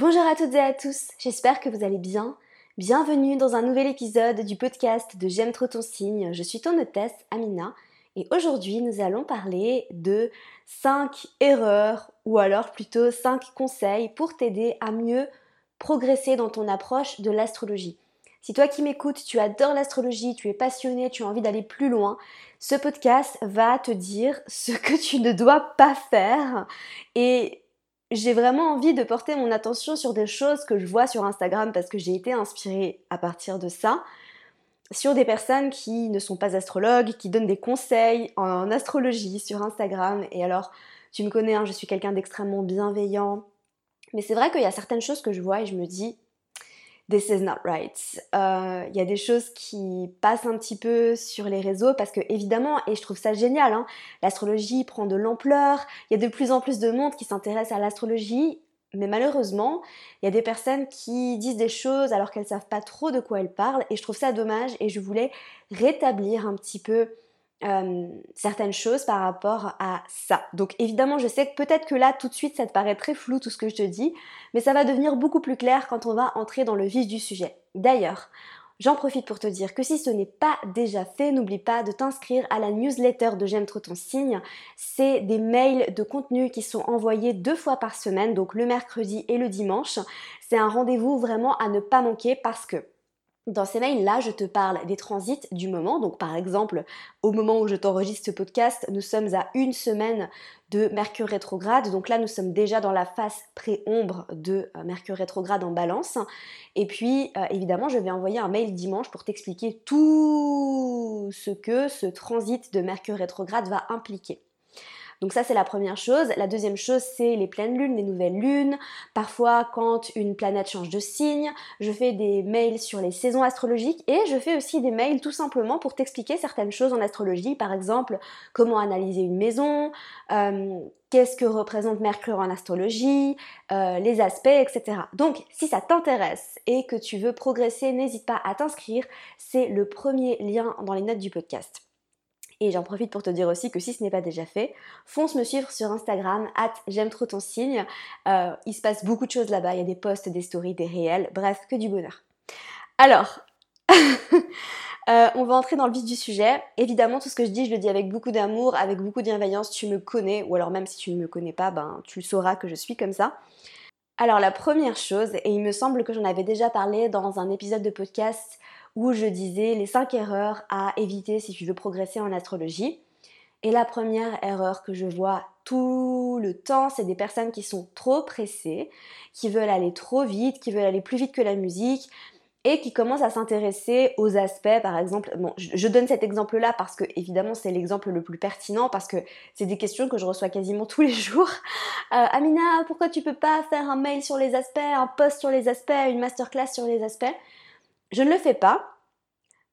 Bonjour à toutes et à tous, j'espère que vous allez bien. Bienvenue dans un nouvel épisode du podcast de J'aime trop ton signe. Je suis ton hôtesse Amina et aujourd'hui nous allons parler de 5 erreurs ou alors plutôt 5 conseils pour t'aider à mieux progresser dans ton approche de l'astrologie. Si toi qui m'écoutes, tu adores l'astrologie, tu es passionné, tu as envie d'aller plus loin, ce podcast va te dire ce que tu ne dois pas faire et j'ai vraiment envie de porter mon attention sur des choses que je vois sur Instagram parce que j'ai été inspirée à partir de ça, sur des personnes qui ne sont pas astrologues, qui donnent des conseils en astrologie sur Instagram. Et alors, tu me connais, hein, je suis quelqu'un d'extrêmement bienveillant. Mais c'est vrai qu'il y a certaines choses que je vois et je me dis, this is not right. Euh, il y a des choses qui passent un petit peu sur les réseaux parce que évidemment, et je trouve ça génial, hein, l'astrologie prend de l'ampleur, il y a de plus en plus de monde qui s'intéresse à l'astrologie, mais malheureusement, il y a des personnes qui disent des choses alors qu'elles savent pas trop de quoi elles parlent et je trouve ça dommage et je voulais rétablir un petit peu euh, certaines choses par rapport à ça. Donc évidemment, je sais que peut-être que là, tout de suite, ça te paraît très flou tout ce que je te dis, mais ça va devenir beaucoup plus clair quand on va entrer dans le vif du sujet. D'ailleurs, j'en profite pour te dire que si ce n'est pas déjà fait, n'oublie pas de t'inscrire à la newsletter de J'aime trop ton signe. C'est des mails de contenu qui sont envoyés deux fois par semaine, donc le mercredi et le dimanche. C'est un rendez-vous vraiment à ne pas manquer parce que dans ces mails-là, je te parle des transits du moment. Donc par exemple, au moment où je t'enregistre ce podcast, nous sommes à une semaine de Mercure rétrograde. Donc là, nous sommes déjà dans la phase pré-ombre de euh, Mercure rétrograde en balance. Et puis, euh, évidemment, je vais envoyer un mail dimanche pour t'expliquer tout ce que ce transit de Mercure rétrograde va impliquer. Donc ça c'est la première chose. La deuxième chose c'est les pleines lunes, les nouvelles lunes. Parfois quand une planète change de signe, je fais des mails sur les saisons astrologiques et je fais aussi des mails tout simplement pour t'expliquer certaines choses en astrologie. Par exemple comment analyser une maison, euh, qu'est-ce que représente Mercure en astrologie, euh, les aspects, etc. Donc, si ça t'intéresse et que tu veux progresser, n'hésite pas à t'inscrire. C'est le premier lien dans les notes du podcast. Et j'en profite pour te dire aussi que si ce n'est pas déjà fait, fonce me suivre sur Instagram, at j'aime trop ton signe. Euh, il se passe beaucoup de choses là-bas, il y a des posts, des stories, des réels, bref, que du bonheur. Alors, euh, on va entrer dans le vif du sujet. Évidemment, tout ce que je dis, je le dis avec beaucoup d'amour, avec beaucoup de bienveillance. Tu me connais, ou alors même si tu ne me connais pas, ben tu sauras que je suis comme ça. Alors la première chose, et il me semble que j'en avais déjà parlé dans un épisode de podcast où je disais les 5 erreurs à éviter si tu veux progresser en astrologie. Et la première erreur que je vois tout le temps, c'est des personnes qui sont trop pressées, qui veulent aller trop vite, qui veulent aller plus vite que la musique et qui commencent à s'intéresser aux aspects, par exemple. Je donne cet exemple-là parce que évidemment c'est l'exemple le plus pertinent parce que c'est des questions que je reçois quasiment tous les jours. Euh, Amina, pourquoi tu peux pas faire un mail sur les aspects, un post sur les aspects, une masterclass sur les aspects? Je ne le fais pas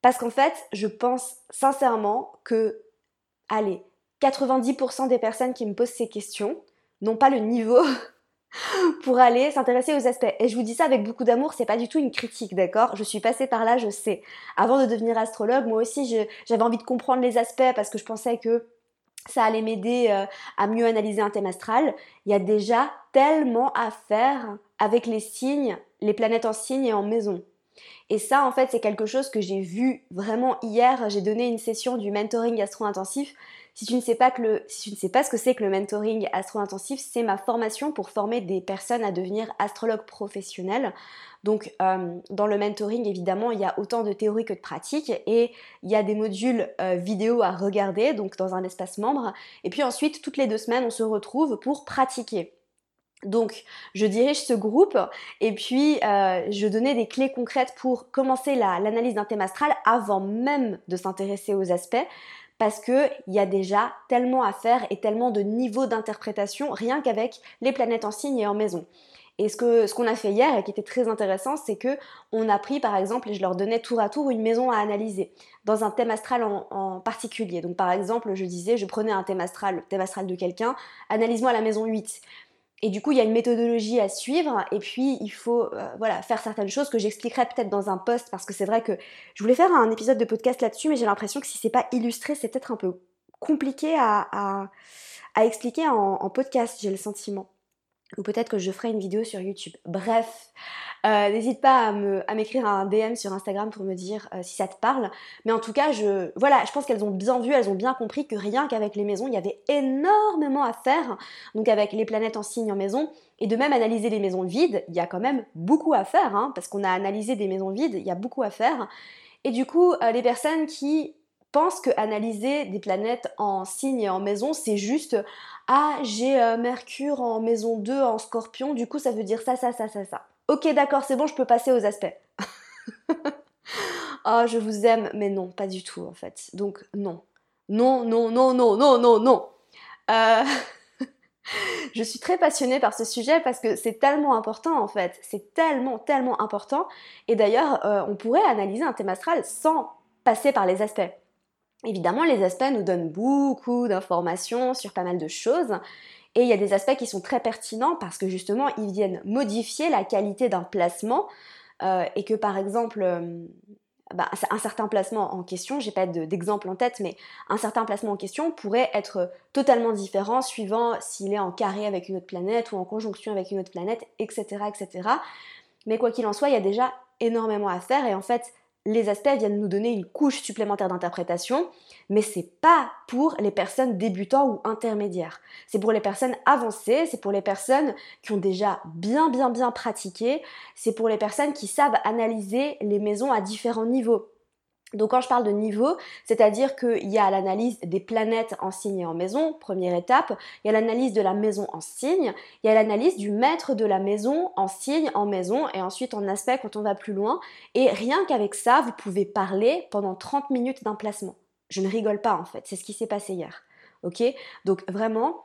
parce qu'en fait, je pense sincèrement que, allez, 90% des personnes qui me posent ces questions n'ont pas le niveau pour aller s'intéresser aux aspects. Et je vous dis ça avec beaucoup d'amour, c'est pas du tout une critique, d'accord? Je suis passée par là, je sais. Avant de devenir astrologue, moi aussi, j'avais envie de comprendre les aspects parce que je pensais que ça allait m'aider euh, à mieux analyser un thème astral. Il y a déjà tellement à faire avec les signes, les planètes en signes et en maison. Et ça, en fait, c'est quelque chose que j'ai vu vraiment hier. J'ai donné une session du mentoring astro-intensif. Si tu ne sais pas, que le, si tu ne sais pas ce que c'est que le mentoring astro-intensif, c'est ma formation pour former des personnes à devenir astrologues professionnels. Donc, euh, dans le mentoring, évidemment, il y a autant de théorie que de pratique et il y a des modules euh, vidéo à regarder, donc dans un espace membre. Et puis ensuite, toutes les deux semaines, on se retrouve pour pratiquer. Donc, je dirige ce groupe et puis euh, je donnais des clés concrètes pour commencer l'analyse d'un thème astral avant même de s'intéresser aux aspects parce qu'il y a déjà tellement à faire et tellement de niveaux d'interprétation rien qu'avec les planètes en signe et en maison. Et ce qu'on ce a fait hier et qui était très intéressant, c'est que on a pris par exemple, et je leur donnais tour à tour une maison à analyser dans un thème astral en, en particulier. Donc par exemple, je disais, je prenais un thème astral, le thème astral de quelqu'un, analyse-moi la maison 8. Et du coup, il y a une méthodologie à suivre, et puis il faut euh, voilà, faire certaines choses que j'expliquerai peut-être dans un post, parce que c'est vrai que je voulais faire un épisode de podcast là-dessus, mais j'ai l'impression que si c'est pas illustré, c'est peut-être un peu compliqué à, à, expliquer en, podcast, j'ai le sentiment. ou peut-être que je ferai une vidéo sur YouTube. Bref, euh, n'hésite pas à m'écrire un DM sur Instagram pour me dire euh, si ça te parle. Mais en tout cas, je, pense qu'elles ont bien vu, elles ont bien compris que rien qu'avec les maisons, il y avait énormément à faire. Donc avec les planètes en signe en maison, et de même analyser les maisons vides, il y a quand même beaucoup à faire, hein, parce qu'on a analysé des maisons vides, il y a beaucoup à faire. Et du coup, euh, les personnes qui pensent que analyser des planètes en signe et en maison, c'est juste ah, j'ai Mercure en maison 2 en scorpion, du coup ça veut dire ça, ça, ça, ça, ça. Ok, d'accord, c'est bon, je peux passer aux aspects. oh, je vous aime, mais non, pas du tout en fait. Donc non. Non, non, non, non, non, non, non. Euh, je suis très passionnée par ce sujet parce que c'est tellement important en fait. C'est tellement, tellement important. Et d'ailleurs, euh, on pourrait analyser un thème astral sans passer par les aspects. Évidemment, les aspects nous donnent beaucoup d'informations sur pas mal de choses. Et il y a des aspects qui sont très pertinents parce que justement, ils viennent modifier la qualité d'un placement. Euh, et que par exemple, euh, bah, un certain placement en question, j'ai pas d'exemple en tête, mais un certain placement en question pourrait être totalement différent suivant s'il est en carré avec une autre planète ou en conjonction avec une autre planète, etc. etc. Mais quoi qu'il en soit, il y a déjà énormément à faire et en fait, les aspects viennent nous donner une couche supplémentaire d'interprétation, mais c'est pas pour les personnes débutants ou intermédiaires. C'est pour les personnes avancées, c'est pour les personnes qui ont déjà bien bien bien pratiqué, c'est pour les personnes qui savent analyser les maisons à différents niveaux. Donc quand je parle de niveau, c'est-à-dire qu'il y a l'analyse des planètes en signe et en maison, première étape, il y a l'analyse de la maison en signe, il y a l'analyse du maître de la maison en signe, en maison, et ensuite en aspect quand on va plus loin. Et rien qu'avec ça, vous pouvez parler pendant 30 minutes d'un placement. Je ne rigole pas en fait, c'est ce qui s'est passé hier. Ok? Donc vraiment,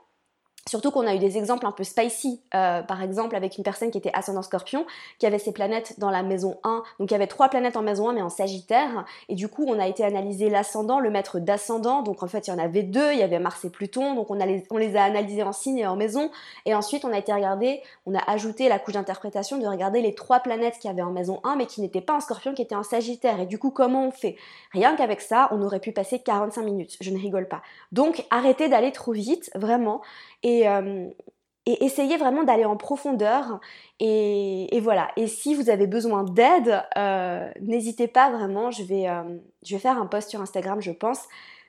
Surtout qu'on a eu des exemples un peu spicy, euh, par exemple avec une personne qui était ascendant scorpion, qui avait ses planètes dans la maison 1, donc il y avait trois planètes en maison 1 mais en sagittaire, et du coup on a été analyser l'ascendant, le maître d'ascendant, donc en fait il y en avait deux, il y avait Mars et Pluton, donc on, les, a analysés en signe et en maison, et ensuite on a été regarder, on a ajouté la couche d'interprétation de regarder les trois planètes qu'il y avait en maison 1 mais qui n'étaient pas en scorpion, qui étaient en sagittaire, et du coup comment on fait? Rien qu'avec ça, on aurait pu passer 45 minutes, je ne rigole pas. Donc arrêtez d'aller trop vite, vraiment, euh, et, essayez vraiment d'aller en profondeur. Et, voilà. Et si vous avez besoin d'aide, euh, n'hésitez pas vraiment. Je vais, euh, je vais faire un post sur Instagram, je pense.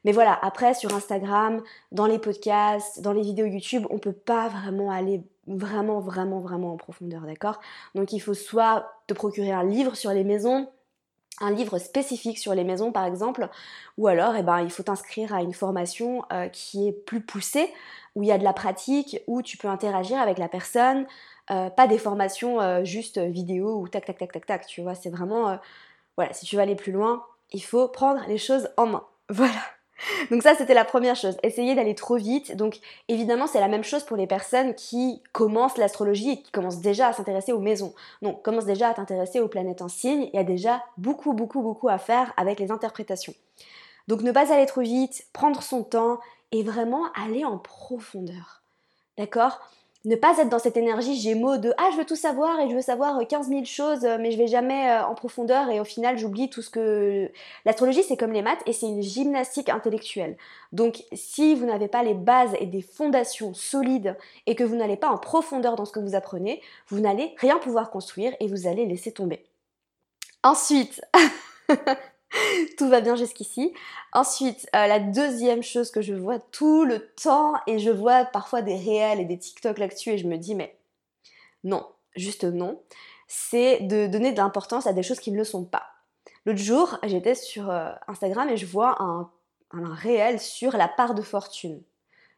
Mais voilà, après sur Instagram, dans les podcasts, dans les vidéos YouTube, on ne peut pas vraiment aller vraiment, vraiment, vraiment en profondeur, d'accord? Donc il faut soit te procurer un livre sur les maisons, un livre spécifique sur les maisons par exemple, ou alors eh ben, il faut t'inscrire à une formation qui est plus poussée où il y a de la pratique, où tu peux interagir avec la personne, euh, pas des formations euh, juste vidéo ou tac tac tac tac tac, tu vois, c'est vraiment, euh, voilà, si tu veux aller plus loin, il faut prendre les choses en main. Voilà. Donc ça, c'était la première chose. Essayer d'aller trop vite. Donc évidemment, c'est la même chose pour les personnes qui commencent l'astrologie et qui commencent déjà à s'intéresser aux maisons. Donc commencent déjà à t'intéresser aux planètes en signe. Il y a déjà beaucoup, beaucoup, beaucoup à faire avec les interprétations. Donc ne pas aller trop vite, prendre son temps et vraiment aller en profondeur. D'accord? Ne pas être dans cette énergie gémeaux de ah je veux tout savoir et je veux savoir 15 000 choses mais je vais jamais euh, en profondeur et au final j'oublie tout ce que l'astrologie c'est comme les maths et c'est une gymnastique intellectuelle. Donc si vous n'avez pas les bases et des fondations solides et que vous n'allez pas en profondeur dans ce que vous apprenez vous n'allez rien pouvoir construire et vous allez laisser tomber. Ensuite tout va bien jusqu'ici. Ensuite, euh, la deuxième chose que je vois tout le temps, et je vois parfois des réels et des TikTok là-dessus, et je me dis, mais non, juste non, c'est de donner de l'importance à des choses qui ne le sont pas. L'autre jour, j'étais sur euh, Instagram et je vois un, réel sur la part de fortune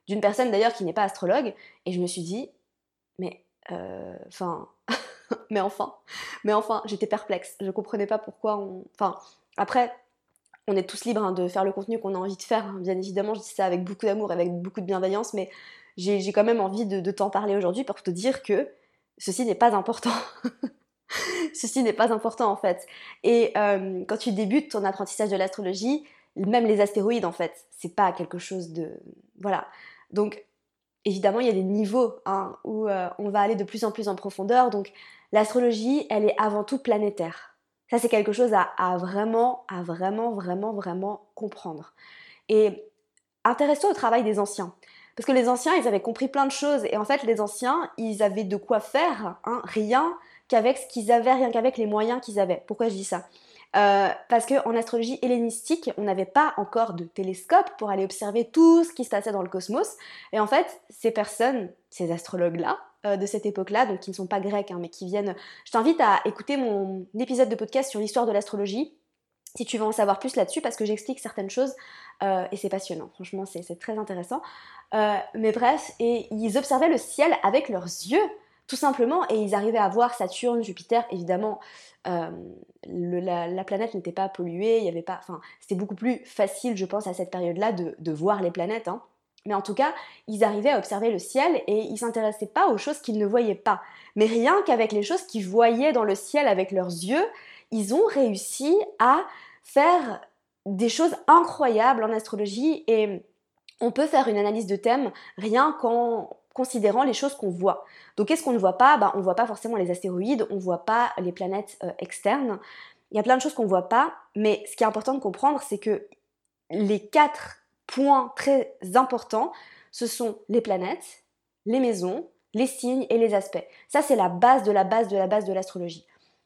d'une personne d'ailleurs qui n'est pas astrologue, et je me suis dit, mais euh, enfin, mais enfin, mais enfin, j'étais perplexe. Je comprenais pas pourquoi on, enfin, après, on est tous libres hein, de faire le contenu qu'on a envie de faire. Hein. Bien évidemment, je dis ça avec beaucoup d'amour, avec beaucoup de bienveillance, mais j'ai quand même envie de, t'en parler aujourd'hui pour te dire que ceci n'est pas important. ceci n'est pas important en fait. Et euh, quand tu débutes ton apprentissage de l'astrologie, même les astéroïdes en fait, c'est pas quelque chose de. Voilà. Donc, évidemment, il y a des niveaux hein, où euh, on va aller de plus en plus en profondeur. Donc, l'astrologie, elle est avant tout planétaire. Ça, c'est quelque chose à, vraiment, à vraiment, vraiment, vraiment comprendre. Et intéresse-toi au travail des anciens. Parce que les anciens, ils avaient compris plein de choses. Et en fait, les anciens, ils avaient de quoi faire, hein, rien qu'avec ce qu'ils avaient, rien qu'avec les moyens qu'ils avaient. Pourquoi je dis ça? Euh, parce qu'en astrologie hellénistique, on n'avait pas encore de télescope pour aller observer tout ce qui se passait dans le cosmos. Et en fait, ces personnes, ces astrologues-là, de cette époque-là, donc qui ne sont pas grecs, hein, mais qui viennent... Je t'invite à écouter mon épisode de podcast sur l'histoire de l'astrologie, si tu veux en savoir plus là-dessus, parce que j'explique certaines choses, euh, et c'est passionnant, franchement, c'est très intéressant. mais bref, et ils observaient le ciel avec leurs yeux, tout simplement, et ils arrivaient à voir Saturne, Jupiter, évidemment, euh, la, planète n'était pas polluée, il y avait pas, enfin, c'était beaucoup plus facile, je pense, à cette période-là de, voir les planètes. Hein. Mais en tout cas, ils arrivaient à observer le ciel et ils s'intéressaient pas aux choses qu'ils ne voyaient pas. Mais rien qu'avec les choses qu'ils voyaient dans le ciel avec leurs yeux, ils ont réussi à faire des choses incroyables en astrologie et on peut faire une analyse de thème rien qu'en considérant les choses qu'on voit. Donc qu'est-ce qu'on ne voit pas? Bah, On ne voit pas forcément les astéroïdes, on ne voit pas les planètes euh, externes. Il y a plein de choses qu'on ne voit pas, mais ce qui est important de comprendre, c'est que les quatre points très importants, ce sont les planètes, les maisons, les signes et les aspects. Ça, c'est la base de la base de la base de l'astrologie.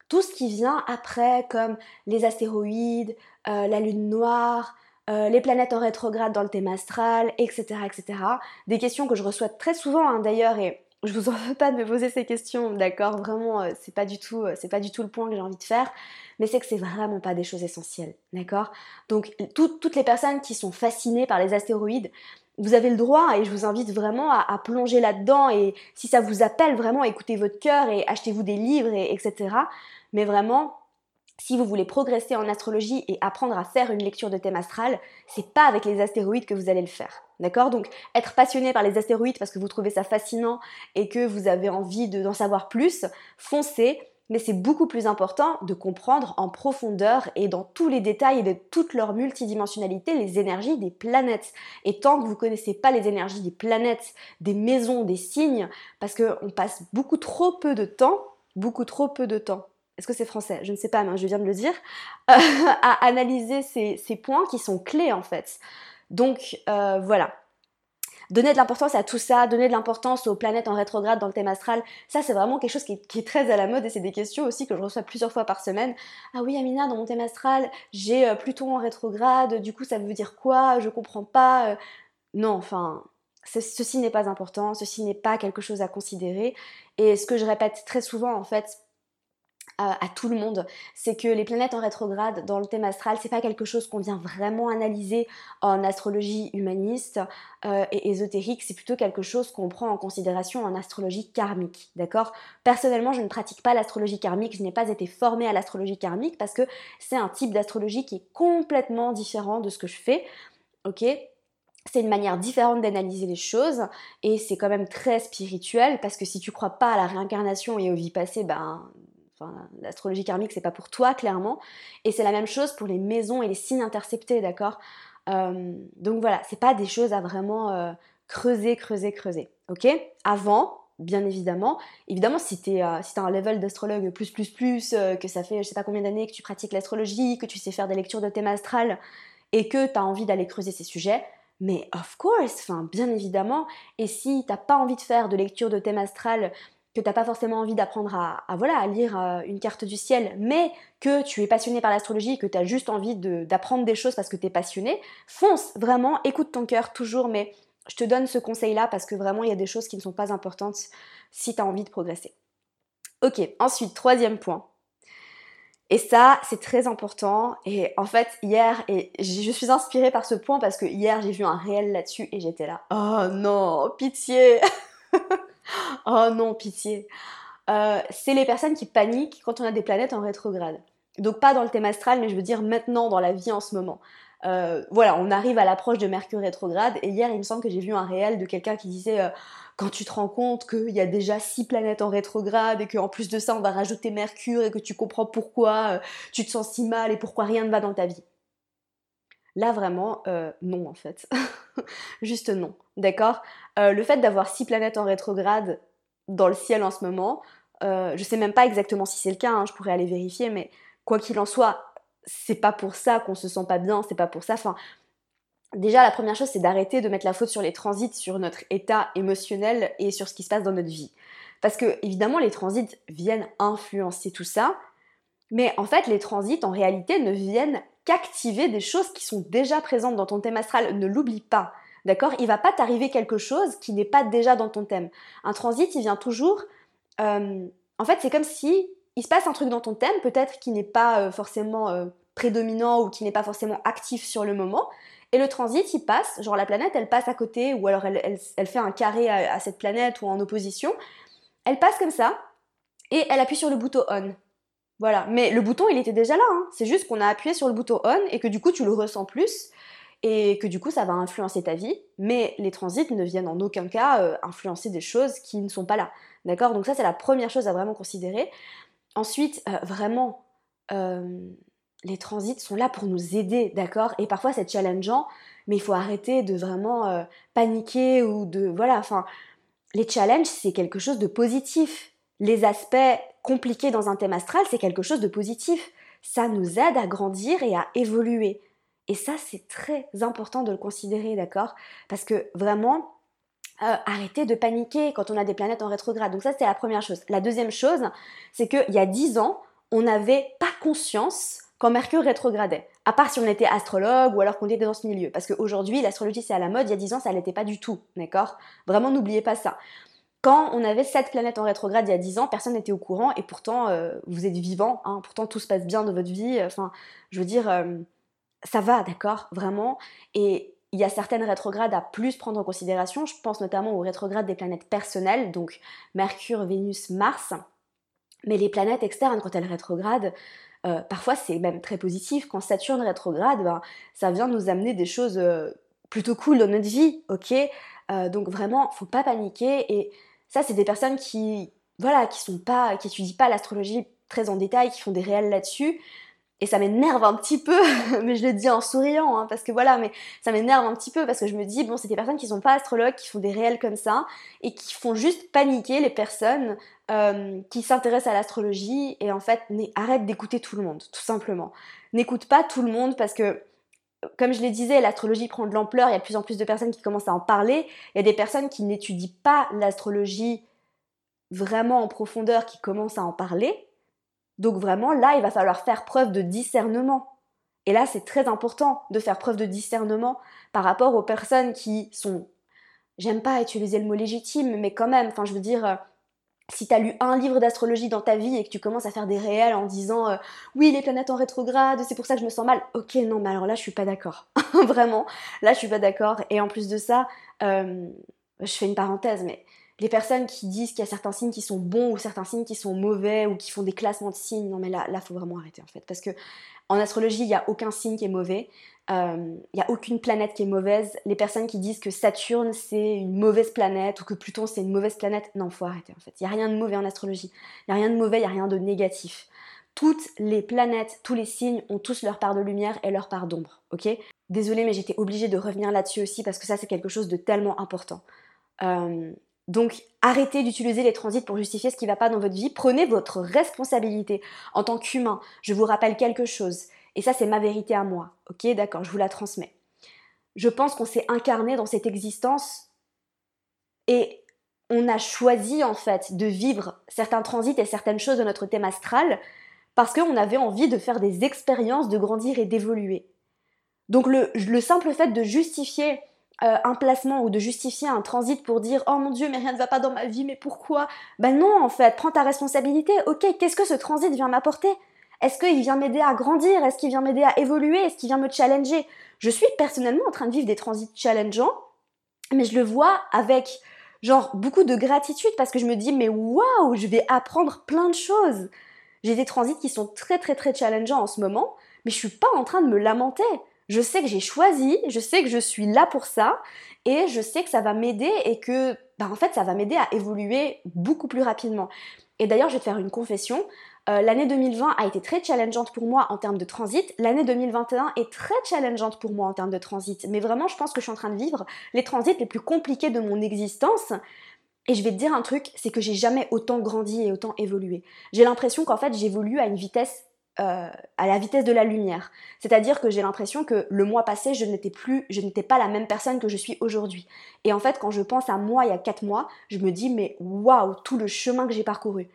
Tout ce qui vient après, comme les astéroïdes, euh, la lune noire, euh, les planètes en rétrograde dans le thème astral, etc., etc. Des questions que je reçois très souvent hein, d'ailleurs et je vous en veux pas de me poser ces questions, d'accord? Vraiment, euh, c'est pas du tout, euh, c'est pas du tout le point que j'ai envie de faire, mais c'est que c'est vraiment pas des choses essentielles, d'accord? Donc toutes les personnes qui sont fascinées par les astéroïdes, vous avez le droit et je vous invite vraiment à, plonger là-dedans et si ça vous appelle vraiment, écoutez votre cœur et achetez-vous des livres et etc. Mais vraiment, si vous voulez progresser en astrologie et apprendre à faire une lecture de thème astral, c'est pas avec les astéroïdes que vous allez le faire. D'accord? Donc être passionné par les astéroïdes parce que vous trouvez ça fascinant et que vous avez envie d'en savoir plus, foncez, mais c'est beaucoup plus important de comprendre en profondeur et dans tous les détails et de toute leur multidimensionnalité les énergies des planètes. Et tant que vous ne connaissez pas les énergies des planètes, des maisons, des signes, parce qu'on passe beaucoup trop peu de temps, beaucoup trop peu de temps est-ce que c'est français? Je ne sais pas, mais je viens de le dire, à analyser ces, points qui sont clés en fait. Donc euh, voilà. Donner de l'importance à tout ça, donner de l'importance aux planètes en rétrograde dans le thème astral, ça c'est vraiment quelque chose qui est, très à la mode et c'est des questions aussi que je reçois plusieurs fois par semaine. Ah oui Amina, dans mon thème astral, j'ai euh, Pluton en rétrograde, du coup ça veut dire quoi? Je comprends pas. Euh. Non, enfin, ceci n'est pas important, ceci n'est pas quelque chose à considérer. Et ce que je répète très souvent en fait, à, tout le monde, c'est que les planètes en rétrograde dans le thème astral, c'est pas quelque chose qu'on vient vraiment analyser en astrologie humaniste euh, et ésotérique, c'est plutôt quelque chose qu'on prend en considération en astrologie karmique, d'accord? Personnellement, je ne pratique pas l'astrologie karmique, je n'ai pas été formée à l'astrologie karmique parce que c'est un type d'astrologie qui est complètement différent de ce que je fais, ok? C'est une manière différente d'analyser les choses et c'est quand même très spirituel parce que si tu crois pas à la réincarnation et aux vies passées, ben l'astrologie karmique, c'est pas pour toi, clairement. Et c'est la même chose pour les maisons et les signes interceptés, d'accord? Euh, Donc voilà, c'est pas des choses à vraiment euh, creuser, creuser, creuser. Ok? Avant, bien évidemment, évidemment, si tu euh, un level d'astrologue plus, plus, plus, que ça fait je sais pas combien d'années que tu pratiques l'astrologie, que tu sais faire des lectures de thème astral et que tu as envie d'aller creuser ces sujets, mais of course, enfin, bien évidemment. Et si t'as pas envie de faire de lecture de thème astral que tu n'as pas forcément envie d'apprendre à, voilà, à lire euh, une carte du ciel, mais que tu es passionné par l'astrologie, que tu as juste envie d'apprendre des choses parce que tu es passionné, fonce, vraiment, écoute ton cœur toujours, mais je te donne ce conseil-là parce que vraiment, il y a des choses qui ne sont pas importantes si tu as envie de progresser. Ok, ensuite, troisième point. Et ça, c'est très important. Et en fait, hier, et je suis inspirée par ce point parce que hier, j'ai vu un réel là-dessus et j'étais là. Oh non, pitié oh non, pitié. Euh, c'est les personnes qui paniquent quand on a des planètes en rétrograde. Donc pas dans le thème astral, mais je veux dire maintenant dans la vie en ce moment. Euh, voilà, on arrive à l'approche de Mercure rétrograde et hier il me semble que j'ai vu un réel de quelqu'un qui disait euh, quand tu te rends compte qu'il y a déjà six planètes en rétrograde et qu'en plus de ça on va rajouter Mercure et que tu comprends pourquoi tu te sens si mal et pourquoi rien ne va dans ta vie. Là, vraiment, euh, non, en fait. Juste non. D'accord? Euh, Le fait d'avoir six planètes en rétrograde dans le ciel en ce moment, euh, je sais même pas exactement si c'est le cas, hein, je pourrais aller vérifier, mais quoi qu'il en soit, c'est pas pour ça qu'on se sent pas bien, c'est pas pour ça. Enfin, Déjà, la première chose, c'est d'arrêter de mettre la faute sur les transits, sur notre état émotionnel et sur ce qui se passe dans notre vie. Parce que, évidemment, les transits viennent influencer tout ça, mais en fait, les transits, en réalité, ne viennent qu'activer des choses qui sont déjà présentes dans ton thème astral. Ne l'oublie pas. D'accord? Il va pas t'arriver quelque chose qui n'est pas déjà dans ton thème. Un transit, il vient toujours. Euh, en fait, c'est comme si il se passe un truc dans ton thème, peut-être qui n'est pas euh, forcément euh, prédominant ou qui n'est pas forcément actif sur le moment. Et le transit, il passe, genre la planète, elle passe à côté, ou alors elle, fait un carré à, cette planète ou en opposition. Elle passe comme ça, et elle appuie sur le bouton on. Voilà. Mais le bouton, il était déjà là. Hein. C'est juste qu'on a appuyé sur le bouton on et que du coup, tu le ressens plus et que du coup, ça va influencer ta vie. Mais les transits ne viennent en aucun cas euh, influencer des choses qui ne sont pas là. D'accord? Donc ça, c'est la première chose à vraiment considérer. Ensuite, euh, vraiment, euh, les transits sont là pour nous aider, d'accord? Et parfois, c'est challengeant, mais il faut arrêter de vraiment paniquer ou de... Voilà, enfin, les challenges, c'est quelque chose de positif. Les aspects compliqués dans un thème astral, c'est quelque chose de positif. Ça nous aide à grandir et à évoluer. Et ça, c'est très important de le considérer, d'accord? Parce que vraiment, euh, arrêtez de paniquer quand on a des planètes en rétrograde. Donc ça, c'est la première chose. La deuxième chose, c'est qu'il y a dix ans, on n'avait pas conscience quand Mercure rétrogradait. À part si on était astrologue ou alors qu'on était dans ce milieu. Parce qu'aujourd'hui, l'astrologie, c'est à la mode. Il y a dix ans, ça l'était pas du tout, d'accord? Vraiment, n'oubliez pas ça. Quand on avait cette planète en rétrograde il y a 10 ans, personne n'était au courant et pourtant euh, vous êtes vivant, hein, pourtant tout se passe bien dans votre vie. Enfin, je veux dire, euh, ça va, d'accord, vraiment. Et il y a certaines rétrogrades à plus prendre en considération. Je pense notamment aux rétrogrades des planètes personnelles, donc Mercure, Vénus, Mars. Mais les planètes externes, quand elles rétrogradent, euh, parfois c'est même très positif. Quand Saturne rétrograde, ben, ça vient nous amener des choses euh, plutôt cool dans notre vie, ok euh, Donc vraiment, faut pas paniquer. Et ça, c'est des personnes qui, voilà, qui sont pas, qui étudient pas l'astrologie très en détail, qui font des réels là-dessus et ça m'énerve un petit peu, mais je le dis en souriant, hein, parce que voilà, mais ça m'énerve un petit peu parce que je me dis, bon, c'est des personnes qui sont pas astrologues, qui font des réels comme ça, et qui font juste paniquer les personnes euh, qui s'intéressent à l'astrologie, et en fait, arrête d'écouter tout le monde, tout simplement. N'écoute pas tout le monde parce que, comme je le disais, l'astrologie prend de l'ampleur, il y a de plus en plus de personnes qui commencent à en parler, il y a des personnes qui n'étudient pas l'astrologie vraiment en profondeur qui commencent à en parler, donc vraiment, là, il va falloir faire preuve de discernement. Et là, c'est très important de faire preuve de discernement par rapport aux personnes qui sont, j'aime pas utiliser le mot légitime, mais quand même, enfin je veux dire, euh, si tu as lu un livre d'astrologie dans ta vie et que tu commences à faire des réels en disant euh, oui les planètes en rétrograde c'est pour ça que je me sens mal ok non mais alors là je suis pas d'accord. Vraiment là je suis pas d'accord. Et en plus de ça euh, je fais une parenthèse mais les personnes qui disent qu'il y a certains signes qui sont bons ou certains signes qui sont mauvais ou qui font des classements de signes, non mais là, là, faut vraiment arrêter en fait. Parce que en astrologie, il n'y a aucun signe qui est mauvais, euh, il n'y a aucune planète qui est mauvaise. Les personnes qui disent que Saturne c'est une mauvaise planète ou que Pluton c'est une mauvaise planète, non, faut arrêter en fait. Il n'y a rien de mauvais en astrologie. Il n'y a rien de mauvais, il n'y a rien de négatif. Toutes les planètes, tous les signes ont tous leur part de lumière et leur part d'ombre, ok? Désolée, mais j'étais obligée de revenir là-dessus aussi parce que ça c'est quelque chose de tellement important. Euh, donc arrêtez d'utiliser les transits pour justifier ce qui ne va pas dans votre vie. Prenez votre responsabilité en tant qu'humain. Je vous rappelle quelque chose. Et ça, c'est ma vérité à moi. Ok, d'accord, je vous la transmets. Je pense qu'on s'est incarné dans cette existence et on a choisi en fait de vivre certains transits et certaines choses de notre thème astral parce qu'on avait envie de faire des expériences, de grandir et d'évoluer. Donc le, le simple fait de justifier euh, un placement ou de justifier un transit pour dire oh mon dieu mais rien ne va pas dans ma vie mais pourquoi? Ben non en fait, prends ta responsabilité. Ok, qu'est-ce que ce transit vient m'apporter? Est-ce qu'il vient m'aider à grandir? Est-ce qu'il vient m'aider à évoluer? Est-ce qu'il vient me challenger? Je suis personnellement en train de vivre des transits challengeants, mais je le vois avec genre beaucoup de gratitude parce que je me dis mais waouh, je vais apprendre plein de choses. J'ai des transits qui sont très très très challengeants en ce moment, mais je suis pas en train de me lamenter. Je sais que j'ai choisi, je sais que je suis là pour ça, et je sais que ça va m'aider et que, bah, en fait, ça va m'aider à évoluer beaucoup plus rapidement. Et d'ailleurs, je vais te faire une confession. Euh, l'année 2020 a été très challengeante pour moi en termes de transit. L'année 2021 est très challengeante pour moi en termes de transit. Mais vraiment, je pense que je suis en train de vivre les transits les plus compliqués de mon existence. Et je vais te dire un truc, c'est que j'ai jamais autant grandi et autant évolué. J'ai l'impression qu'en fait, j'évolue à une vitesse euh, à la vitesse de la lumière. C'est-à-dire que j'ai l'impression que le mois passé, je n'étais plus, je n'étais pas la même personne que je suis aujourd'hui. Et en fait, quand je pense à moi il y a 4 mois, je me dis mais waouh, tout le chemin que j'ai parcouru.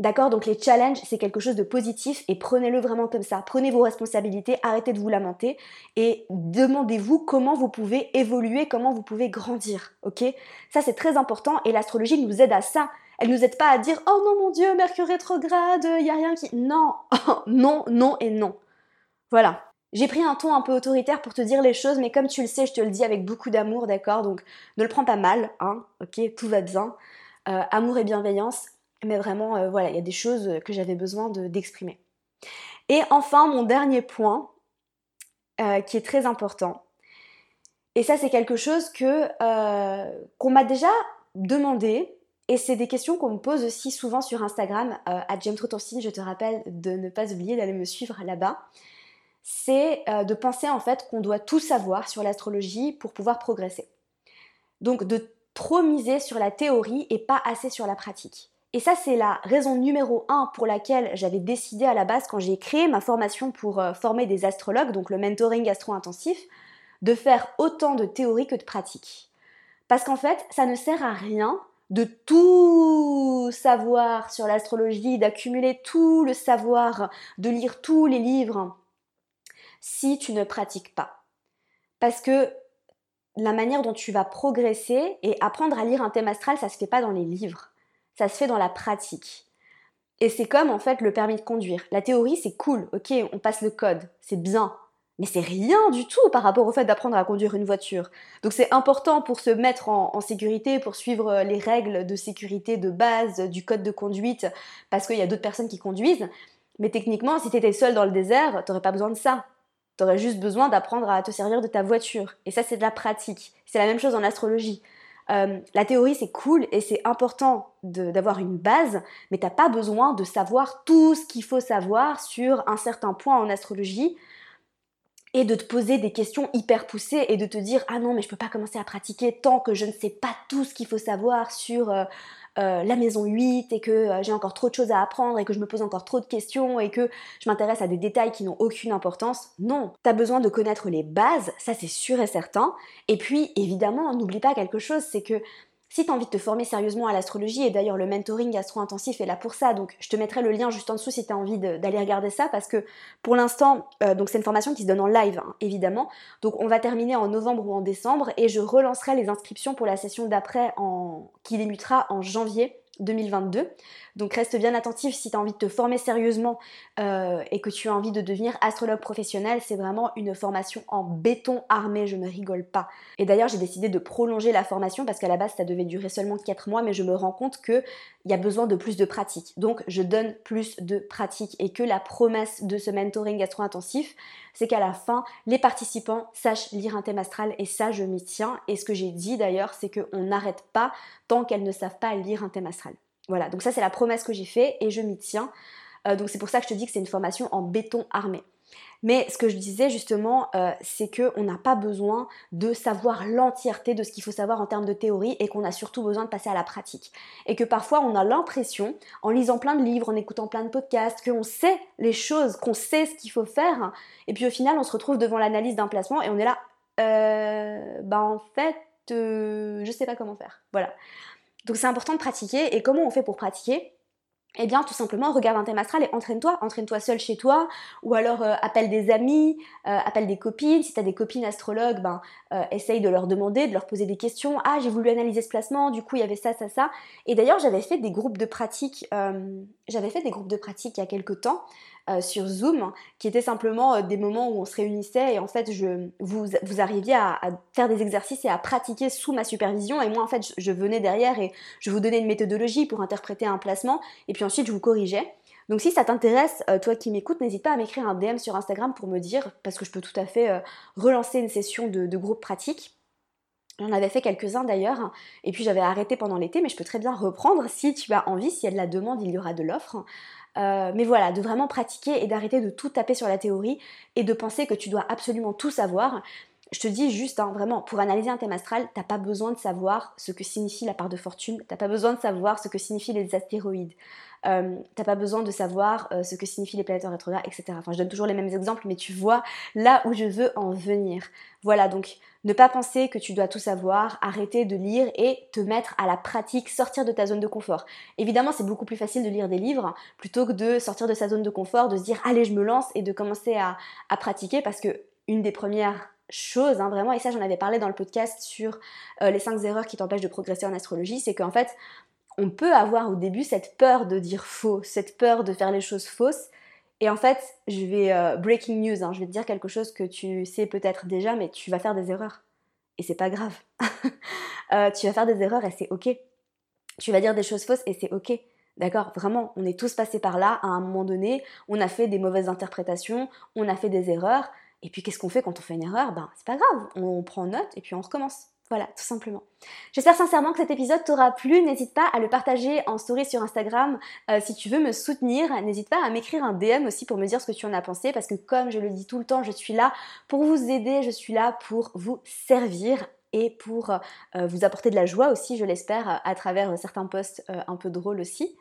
D'accord? Donc les challenges, c'est quelque chose de positif et prenez-le vraiment comme ça. Prenez vos responsabilités, arrêtez de vous lamenter et demandez-vous comment vous pouvez évoluer, comment vous pouvez grandir. Ok? Ça c'est très important et l'astrologie nous aide à ça. Elle nous aide pas à dire oh non mon dieu, Mercure rétrograde, il y a rien qui. Non, non, non et non. Voilà. J'ai pris un ton un peu autoritaire pour te dire les choses, mais comme tu le sais, je te le dis avec beaucoup d'amour, d'accord Donc ne le prends pas mal, hein, ok Tout va bien. Euh, amour et bienveillance, mais vraiment, euh, voilà, il y a des choses que j'avais besoin d'exprimer. et enfin, mon dernier point, euh, qui est très important, et ça c'est quelque chose que qu'on m'a déjà demandé et c'est des questions qu'on me pose aussi souvent sur Instagram, euh, à Je te rappelle de ne pas oublier d'aller me suivre là-bas. C'est euh, de penser en fait qu'on doit tout savoir sur l'astrologie pour pouvoir progresser. Donc de trop miser sur la théorie et pas assez sur la pratique. Et ça, c'est la raison numéro un pour laquelle j'avais décidé à la base, quand j'ai créé ma formation pour euh, former des astrologues, donc le mentoring astro-intensif, de faire autant de théorie que de pratique. Parce qu'en fait, ça ne sert à rien de tout savoir sur l'astrologie, d'accumuler tout le savoir, de lire tous les livres, si tu ne pratiques pas. Parce que la manière dont tu vas progresser et apprendre à lire un thème astral, ça se fait pas dans les livres, ça se fait dans la pratique. Et c'est comme en fait le permis de conduire. La théorie, c'est cool, ok, on passe le code, c'est bien, mais c'est rien du tout par rapport au fait d'apprendre à conduire une voiture. Donc c'est important pour se mettre en, sécurité, pour suivre euh, les règles de sécurité de base du code de conduite, parce qu'il y a d'autres personnes qui conduisent. Mais techniquement, si tu étais seul dans le désert, t'aurais pas besoin de ça. Tu aurais juste besoin d'apprendre à te servir de ta voiture. Et ça, c'est de la pratique. C'est la même chose en astrologie. Euh, la théorie, c'est cool et c'est important d'avoir une base, mais t'as pas besoin de savoir tout ce qu'il faut savoir sur un certain point en astrologie et de te poser des questions hyper poussées et de te dire ah non mais je peux pas commencer à pratiquer tant que je ne sais pas tout ce qu'il faut savoir sur euh, euh, la maison 8 et que euh, j'ai encore trop de choses à apprendre et que je me pose encore trop de questions et que je m'intéresse à des détails qui n'ont aucune importance. Non, tu as besoin de connaître les bases, ça c'est sûr et certain. Et puis évidemment, n'oublie pas quelque chose, c'est que si tu as envie de te former sérieusement à l'astrologie, et d'ailleurs le mentoring astro-intensif est là pour ça, donc je te mettrai le lien juste en dessous si tu as envie d'aller regarder ça, parce que pour l'instant, euh, donc c'est une formation qui se donne en live, hein, évidemment. Donc on va terminer en novembre ou en décembre, et je relancerai les inscriptions pour la session d'après en... qui débutera en janvier 2022. Donc reste bien attentif si tu as envie de te former sérieusement euh, et que tu as envie de devenir astrologue professionnel. C'est vraiment une formation en béton armé, je ne rigole pas. Et d'ailleurs j'ai décidé de prolonger la formation parce qu'à la base ça devait durer seulement 4 mois, mais je me rends compte qu'il y a besoin de plus de pratique. Donc je donne plus de pratique et que la promesse de ce mentoring astro-intensif, c'est qu'à la fin, les participants sachent lire un thème astral et ça je m'y tiens. Et ce que j'ai dit d'ailleurs, c'est qu'on n'arrête pas tant qu'elles ne savent pas lire un thème astral. Voilà, donc ça c'est la promesse que j'ai faite et je m'y tiens. Euh, donc c'est pour ça que je te dis que c'est une formation en béton armé. Mais ce que je disais justement, euh, c'est qu'on n'a pas besoin de savoir l'entièreté de ce qu'il faut savoir en termes de théorie et qu'on a surtout besoin de passer à la pratique. Et que parfois on a l'impression, en lisant plein de livres, en écoutant plein de podcasts, qu'on sait les choses, qu'on sait ce qu'il faut faire, et puis au final on se retrouve devant l'analyse d'un placement et on est là, euh, bah en fait, euh, je sais pas comment faire. Voilà. Donc c'est important de pratiquer. Et comment on fait pour pratiquer? Eh bien, tout simplement, regarde un thème astral et entraîne-toi. Entraîne-toi seul chez toi, ou alors euh, appelle des amis, euh, appelle des copines. Si tu des copines astrologues, ben, euh, essaye de leur demander, de leur poser des questions. Ah, j'ai voulu analyser ce placement, du coup, il y avait ça, ça, ça. Et d'ailleurs, j'avais fait des groupes de pratique. j'avais fait des groupes de pratique il y a quelques temps. Euh, sur Zoom, qui étaient simplement euh, des moments où on se réunissait et en fait je, vous, vous arriviez à, faire des exercices et à pratiquer sous ma supervision et moi en fait je, venais derrière et je vous donnais une méthodologie pour interpréter un placement et puis ensuite je vous corrigeais. Donc si ça t'intéresse, euh, toi qui m'écoutes, n'hésite pas à m'écrire un DM sur Instagram pour me dire, parce que je peux tout à fait relancer une session de, de groupe pratique. J'en avais fait quelques-uns d'ailleurs, et puis j'avais arrêté pendant l'été, mais je peux très bien reprendre si tu as envie, s'il y a de la demande, il y aura de l'offre. Euh, mais voilà, de vraiment pratiquer et d'arrêter de tout taper sur la théorie et de penser que tu dois absolument tout savoir. Je te dis juste, hein, vraiment, pour analyser un thème astral, t'as pas besoin de savoir ce que signifie la part de fortune, t'as pas besoin de savoir ce que signifient les astéroïdes, euh, t'as pas besoin de savoir euh, ce que signifient les planètes rétrogrades, etc. Enfin, je donne toujours les mêmes exemples, mais tu vois là où je veux en venir. Voilà, donc ne pas penser que tu dois tout savoir, arrêter de lire et te mettre à la pratique, sortir de ta zone de confort. Évidemment, c'est beaucoup plus facile de lire des livres plutôt que de sortir de sa zone de confort, de se dire allez, je me lance et de commencer à, à pratiquer parce que une des premières chose, hein, vraiment, et ça j'en avais parlé dans le podcast sur euh, les 5 erreurs qui t'empêchent de progresser en astrologie, c'est qu'en fait, on peut avoir au début cette peur de dire faux, cette peur de faire les choses fausses. Et en fait, je vais euh, breaking news, hein, je vais te dire quelque chose que tu sais peut-être déjà, mais tu vas faire des erreurs. Et c'est pas grave. Euh, tu vas faire des erreurs et c'est ok. Tu vas dire des choses fausses et c'est ok. D'accord? Vraiment, on est tous passés par là à un moment donné, on a fait des mauvaises interprétations, on a fait des erreurs, et puis qu'est-ce qu'on fait quand on fait une erreur? Ben c'est pas grave, on prend note et puis on recommence. Voilà, tout simplement. J'espère sincèrement que cet épisode t'aura plu. N'hésite pas à le partager en story sur Instagram euh, si tu veux me soutenir. N'hésite pas à m'écrire un DM aussi pour me dire ce que tu en as pensé parce que comme je le dis tout le temps, je suis là pour vous aider, je suis là pour vous servir et pour euh, vous apporter de la joie aussi, je l'espère, à travers certains posts euh, un peu drôles aussi.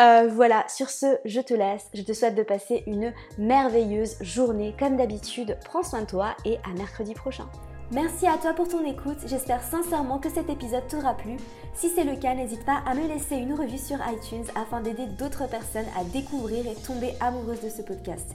Euh, voilà, sur ce, je te laisse. Je te souhaite de passer une merveilleuse journée. Comme d'habitude, prends soin de toi et à mercredi prochain. Merci à toi pour ton écoute, j'espère sincèrement que cet épisode t'aura plu. Si c'est le cas, n'hésite pas à me laisser une revue sur iTunes afin d'aider d'autres personnes à découvrir et tomber amoureuses de ce podcast.